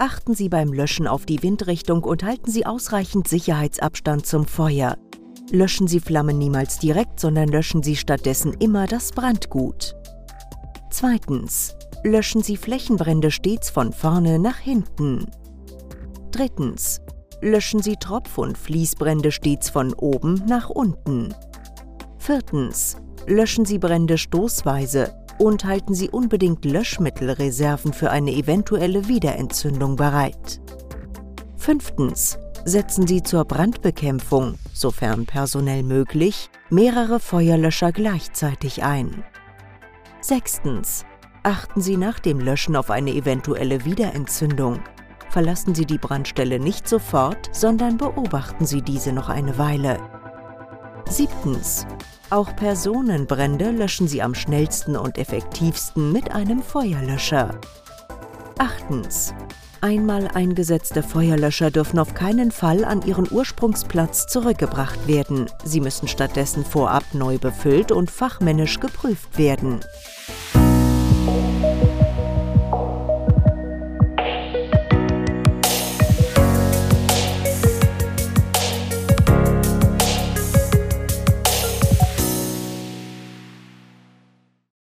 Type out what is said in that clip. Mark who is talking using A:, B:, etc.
A: Achten Sie beim Löschen auf die Windrichtung und halten Sie ausreichend Sicherheitsabstand zum Feuer. Löschen Sie Flammen niemals direkt, sondern löschen Sie stattdessen immer das Brandgut. Zweitens. Löschen Sie Flächenbrände stets von vorne nach hinten. Drittens. Löschen Sie Tropf- und Fließbrände stets von oben nach unten. Viertens. Löschen Sie Brände stoßweise und halten Sie unbedingt Löschmittelreserven für eine eventuelle Wiederentzündung bereit. Fünftens. Setzen Sie zur Brandbekämpfung, sofern personell möglich, mehrere Feuerlöscher gleichzeitig ein. Sechstens. Achten Sie nach dem Löschen auf eine eventuelle Wiederentzündung. Verlassen Sie die Brandstelle nicht sofort, sondern beobachten Sie diese noch eine Weile. Siebtens. Auch Personenbrände löschen Sie am schnellsten und effektivsten mit einem Feuerlöscher. Achtens. Einmal eingesetzte Feuerlöscher dürfen auf keinen Fall an ihren Ursprungsplatz zurückgebracht werden. Sie müssen stattdessen vorab neu befüllt und fachmännisch geprüft werden.